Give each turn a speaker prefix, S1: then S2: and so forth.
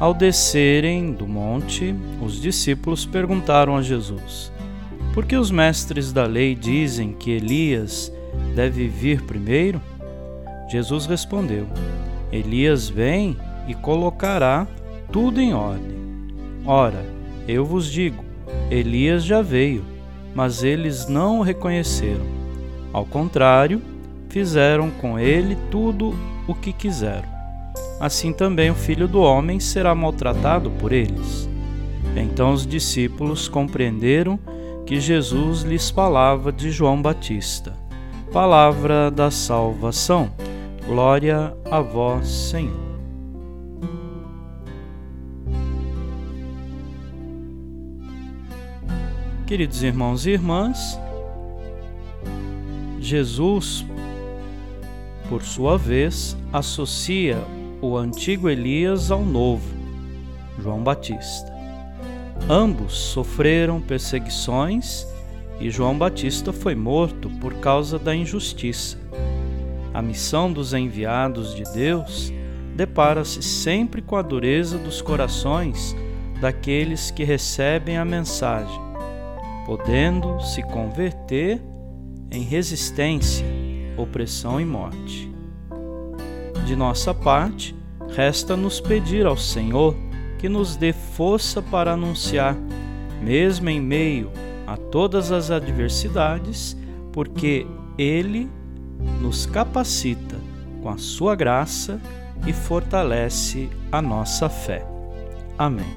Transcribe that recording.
S1: Ao descerem do monte, os discípulos perguntaram a Jesus: Por que os mestres da lei dizem que Elias deve vir primeiro? Jesus respondeu: Elias vem e colocará tudo em ordem. Ora, eu vos digo: Elias já veio, mas eles não o reconheceram. Ao contrário, fizeram com ele tudo o que quiseram assim também o filho do homem será maltratado por eles. Então os discípulos compreenderam que Jesus lhes falava de João Batista. Palavra da salvação. Glória a vós, Senhor. Queridos irmãos e irmãs, Jesus, por sua vez, associa o antigo Elias ao novo, João Batista. Ambos sofreram perseguições e João Batista foi morto por causa da injustiça. A missão dos enviados de Deus depara-se sempre com a dureza dos corações daqueles que recebem a mensagem, podendo se converter em resistência, opressão e morte. De nossa parte, resta-nos pedir ao Senhor que nos dê força para anunciar, mesmo em meio a todas as adversidades, porque Ele nos capacita com a Sua graça e fortalece a nossa fé. Amém.